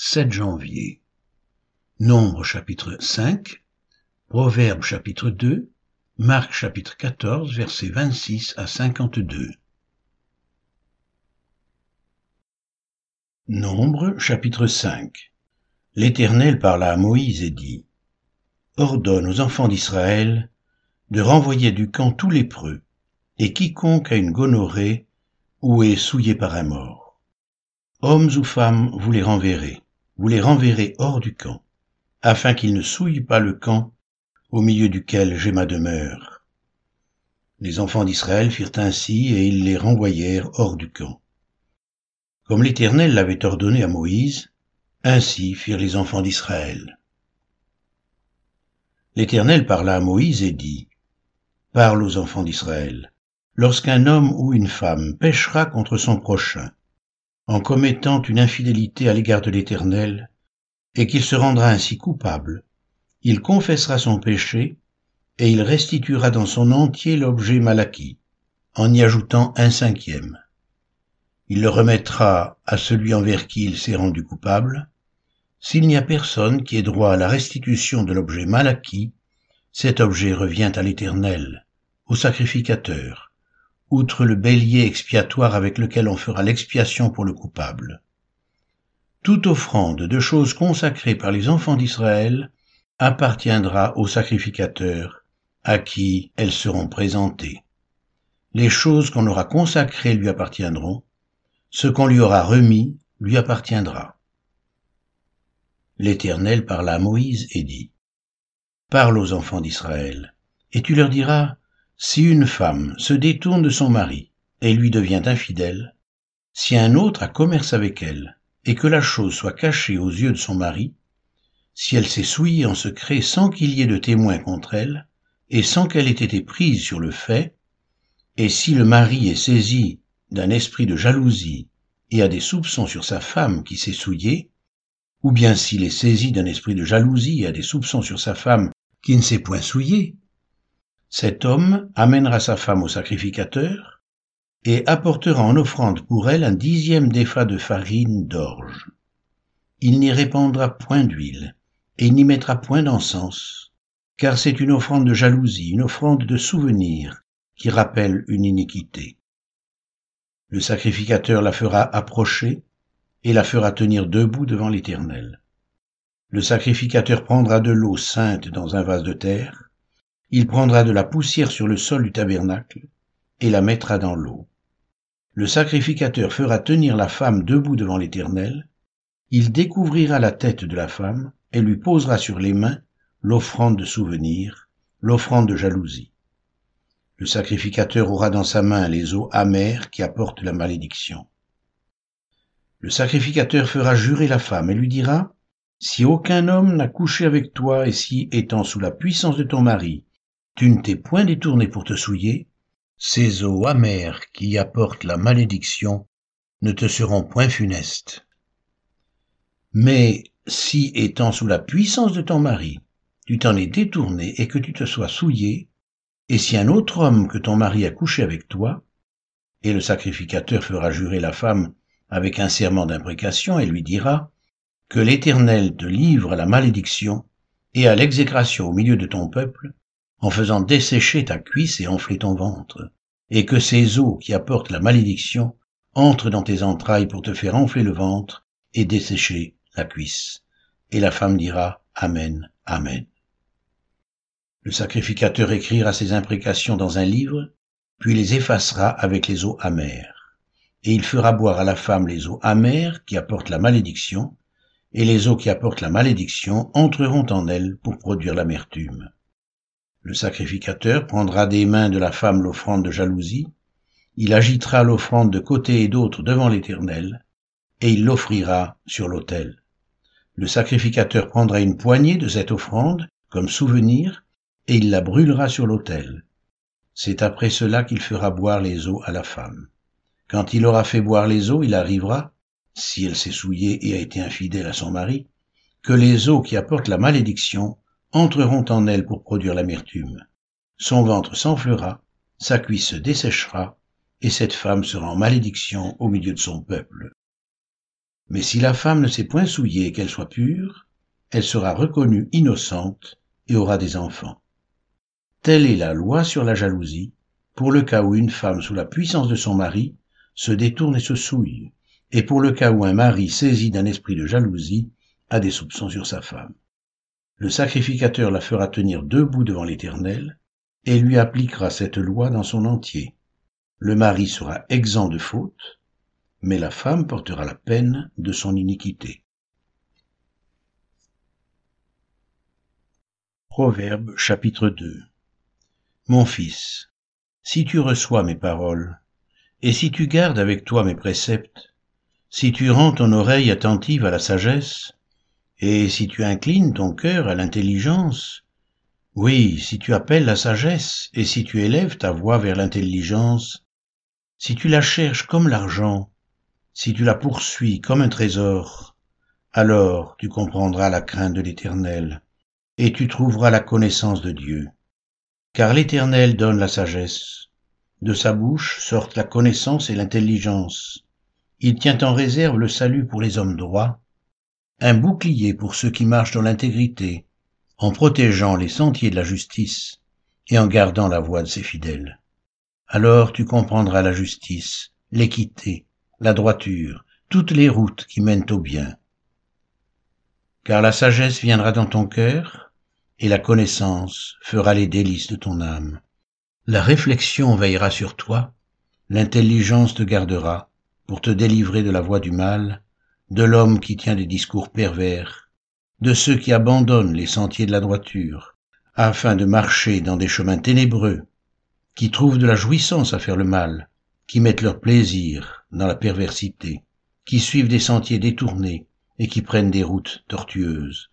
7 janvier. Nombre chapitre 5, Proverbe chapitre 2, Marc chapitre 14 versets 26 à 52. Nombre chapitre 5 L'Éternel parla à Moïse et dit Ordonne aux enfants d'Israël de renvoyer du camp tous les preux, et quiconque a une gonorrhée ou est souillé par un mort. Hommes ou femmes, vous les renverrez, vous les renverrez hors du camp, afin qu'ils ne souillent pas le camp au milieu duquel j'ai ma demeure. Les enfants d'Israël firent ainsi, et ils les renvoyèrent hors du camp. Comme l'Éternel l'avait ordonné à Moïse, ainsi firent les enfants d'Israël. L'Éternel parla à Moïse et dit, Parle aux enfants d'Israël. Lorsqu'un homme ou une femme péchera contre son prochain, en commettant une infidélité à l'égard de l'Éternel, et qu'il se rendra ainsi coupable, il confessera son péché, et il restituera dans son entier l'objet mal acquis, en y ajoutant un cinquième. Il le remettra à celui envers qui il s'est rendu coupable. S'il n'y a personne qui ait droit à la restitution de l'objet mal acquis, cet objet revient à l'Éternel, au sacrificateur, outre le bélier expiatoire avec lequel on fera l'expiation pour le coupable. Toute offrande de choses consacrées par les enfants d'Israël appartiendra au sacrificateur à qui elles seront présentées. Les choses qu'on aura consacrées lui appartiendront, ce qu'on lui aura remis lui appartiendra. L'Éternel parla à Moïse et dit, Parle aux enfants d'Israël, et tu leur diras, Si une femme se détourne de son mari et lui devient infidèle, si un autre a commerce avec elle, et que la chose soit cachée aux yeux de son mari, si elle s'est souillée en secret sans qu'il y ait de témoins contre elle, et sans qu'elle ait été prise sur le fait, et si le mari est saisi d'un esprit de jalousie et a des soupçons sur sa femme qui s'est souillée, ou bien s'il est saisi d'un esprit de jalousie et a des soupçons sur sa femme qui ne s'est point souillée, cet homme amènera sa femme au sacrificateur et apportera en offrande pour elle un dixième d'effa de farine d'orge. Il n'y répandra point d'huile et n'y mettra point d'encens, car c'est une offrande de jalousie, une offrande de souvenir qui rappelle une iniquité. Le sacrificateur la fera approcher et la fera tenir debout devant l'Éternel. Le sacrificateur prendra de l'eau sainte dans un vase de terre, il prendra de la poussière sur le sol du tabernacle et la mettra dans l'eau. Le sacrificateur fera tenir la femme debout devant l'Éternel, il découvrira la tête de la femme et lui posera sur les mains l'offrande de souvenir, l'offrande de jalousie. Le sacrificateur aura dans sa main les eaux amères qui apportent la malédiction. Le sacrificateur fera jurer la femme et lui dira, Si aucun homme n'a couché avec toi et si, étant sous la puissance de ton mari, tu ne t'es point détourné pour te souiller, ces eaux amères qui apportent la malédiction ne te seront point funestes. Mais si, étant sous la puissance de ton mari, tu t'en es détourné et que tu te sois souillé, et si un autre homme que ton mari a couché avec toi, et le sacrificateur fera jurer la femme avec un serment d'imprécation et lui dira, que l'Éternel te livre à la malédiction et à l'exécration au milieu de ton peuple, en faisant dessécher ta cuisse et enfler ton ventre, et que ces eaux qui apportent la malédiction entrent dans tes entrailles pour te faire enfler le ventre et dessécher la cuisse. Et la femme dira, Amen, Amen. Le sacrificateur écrira ces imprécations dans un livre, puis les effacera avec les eaux amères. Et il fera boire à la femme les eaux amères qui apportent la malédiction, et les eaux qui apportent la malédiction entreront en elle pour produire l'amertume. Le sacrificateur prendra des mains de la femme l'offrande de jalousie, il agitera l'offrande de côté et d'autre devant l'Éternel, et il l'offrira sur l'autel. Le sacrificateur prendra une poignée de cette offrande comme souvenir, et il la brûlera sur l'autel. C'est après cela qu'il fera boire les eaux à la femme. Quand il aura fait boire les eaux, il arrivera, si elle s'est souillée et a été infidèle à son mari, que les eaux qui apportent la malédiction entreront en elle pour produire l'amertume. Son ventre s'enflera, sa cuisse se desséchera, et cette femme sera en malédiction au milieu de son peuple. Mais si la femme ne s'est point souillée qu'elle soit pure, elle sera reconnue innocente et aura des enfants. Telle est la loi sur la jalousie, pour le cas où une femme sous la puissance de son mari se détourne et se souille, et pour le cas où un mari saisi d'un esprit de jalousie a des soupçons sur sa femme. Le sacrificateur la fera tenir debout devant l'Éternel, et lui appliquera cette loi dans son entier. Le mari sera exempt de faute, mais la femme portera la peine de son iniquité. Proverbe chapitre 2 Mon fils, si tu reçois mes paroles, et si tu gardes avec toi mes préceptes, si tu rends ton oreille attentive à la sagesse, et si tu inclines ton cœur à l'intelligence, oui, si tu appelles la sagesse, et si tu élèves ta voix vers l'intelligence, si tu la cherches comme l'argent, si tu la poursuis comme un trésor, alors tu comprendras la crainte de l'Éternel, et tu trouveras la connaissance de Dieu. Car l'Éternel donne la sagesse, de sa bouche sortent la connaissance et l'intelligence. Il tient en réserve le salut pour les hommes droits, un bouclier pour ceux qui marchent dans l'intégrité, en protégeant les sentiers de la justice et en gardant la voie de ses fidèles. Alors tu comprendras la justice, l'équité, la droiture, toutes les routes qui mènent au bien. Car la sagesse viendra dans ton cœur, et la connaissance fera les délices de ton âme. La réflexion veillera sur toi, l'intelligence te gardera pour te délivrer de la voie du mal, de l'homme qui tient des discours pervers, de ceux qui abandonnent les sentiers de la droiture, afin de marcher dans des chemins ténébreux, qui trouvent de la jouissance à faire le mal, qui mettent leur plaisir dans la perversité, qui suivent des sentiers détournés et qui prennent des routes tortueuses,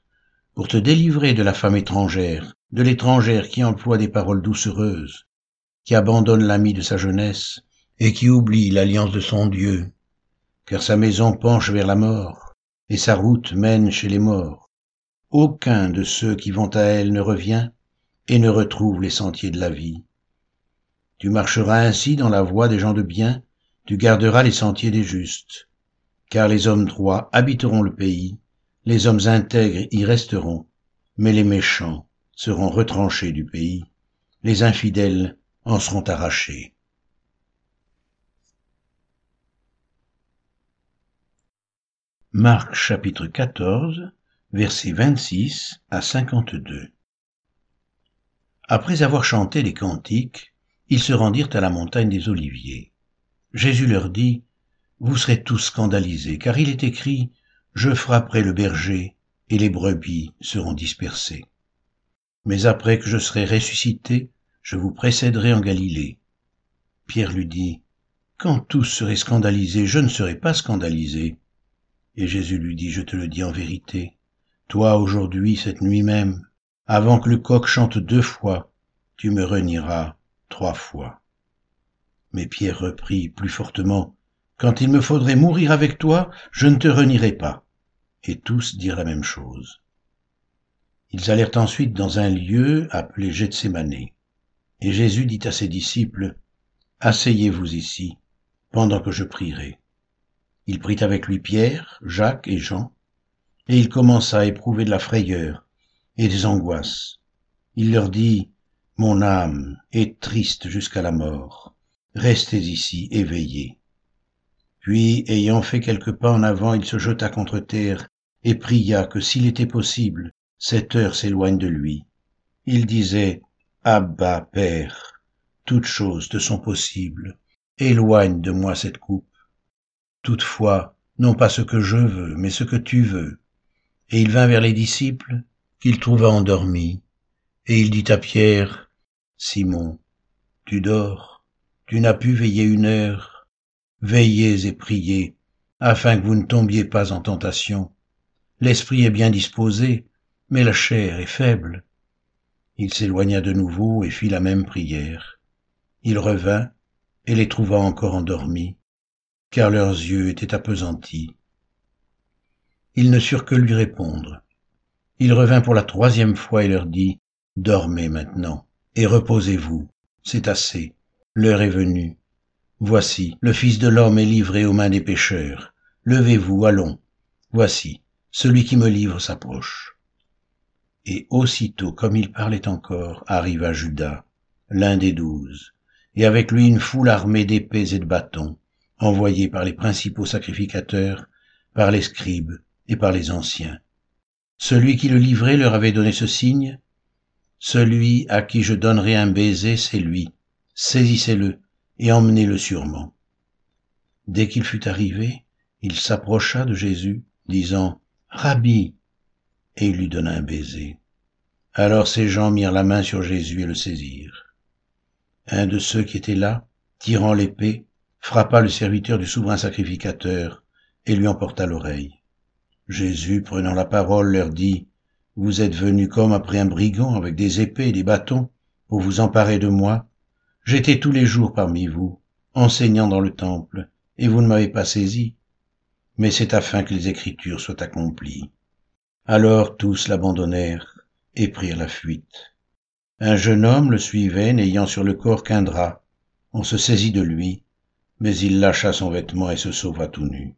pour te délivrer de la femme étrangère, de l'étrangère qui emploie des paroles doucereuses, qui abandonne l'ami de sa jeunesse et qui oublie l'alliance de son Dieu, car sa maison penche vers la mort et sa route mène chez les morts. Aucun de ceux qui vont à elle ne revient et ne retrouve les sentiers de la vie. Tu marcheras ainsi dans la voie des gens de bien, tu garderas les sentiers des justes, car les hommes droits habiteront le pays, les hommes intègres y resteront, mais les méchants seront retranchés du pays, les infidèles en seront arrachés. Marc chapitre 14, versets 26 à 52. Après avoir chanté les cantiques, ils se rendirent à la montagne des Oliviers. Jésus leur dit, Vous serez tous scandalisés, car il est écrit, Je frapperai le berger, et les brebis seront dispersées. Mais après que je serai ressuscité, je vous précéderai en Galilée. Pierre lui dit, Quand tous seraient scandalisés, je ne serai pas scandalisé. Et Jésus lui dit, Je te le dis en vérité, toi aujourd'hui, cette nuit même, avant que le coq chante deux fois, tu me renieras trois fois. Mais Pierre reprit plus fortement, Quand il me faudrait mourir avec toi, je ne te renierai pas. Et tous dirent la même chose. Ils allèrent ensuite dans un lieu appelé Gethsemane. Et Jésus dit à ses disciples, Asseyez-vous ici, pendant que je prierai. Il prit avec lui Pierre, Jacques et Jean, et il commença à éprouver de la frayeur et des angoisses. Il leur dit, mon âme est triste jusqu'à la mort. Restez ici, éveillés. Puis, ayant fait quelques pas en avant, il se jeta contre terre et pria que s'il était possible, cette heure s'éloigne de lui. Il disait, Abba, Père, toutes choses te sont possibles. Éloigne de moi cette coupe. Toutefois, non pas ce que je veux, mais ce que tu veux. Et il vint vers les disciples, qu'il trouva endormis, et il dit à Pierre, Simon, tu dors, tu n'as pu veiller une heure, veillez et priez, afin que vous ne tombiez pas en tentation. L'esprit est bien disposé, mais la chair est faible. Il s'éloigna de nouveau et fit la même prière. Il revint et les trouva encore endormis, car leurs yeux étaient appesantis. Ils ne surent que lui répondre. Il revint pour la troisième fois et leur dit, Dormez maintenant et reposez-vous, c'est assez, l'heure est venue. Voici, le Fils de l'homme est livré aux mains des pécheurs. Levez-vous, allons, Voici, celui qui me livre s'approche. Et aussitôt, comme il parlait encore, arriva Judas, l'un des douze, et avec lui une foule armée d'épées et de bâtons, envoyés par les principaux sacrificateurs, par les scribes et par les anciens. Celui qui le livrait leur avait donné ce signe, Celui à qui je donnerai un baiser, c'est lui. Saisissez-le et emmenez-le sûrement. Dès qu'il fut arrivé, il s'approcha de Jésus, disant, Rabbi, et il lui donna un baiser. Alors ces gens mirent la main sur Jésus et le saisirent. Un de ceux qui étaient là, tirant l'épée, frappa le serviteur du souverain sacrificateur et lui emporta l'oreille. Jésus, prenant la parole, leur dit, Vous êtes venus comme après un brigand avec des épées et des bâtons pour vous emparer de moi. J'étais tous les jours parmi vous, enseignant dans le temple, et vous ne m'avez pas saisi. Mais c'est afin que les Écritures soient accomplies. Alors tous l'abandonnèrent et prirent la fuite. Un jeune homme le suivait, n'ayant sur le corps qu'un drap. On se saisit de lui, mais il lâcha son vêtement et se sauva tout nu.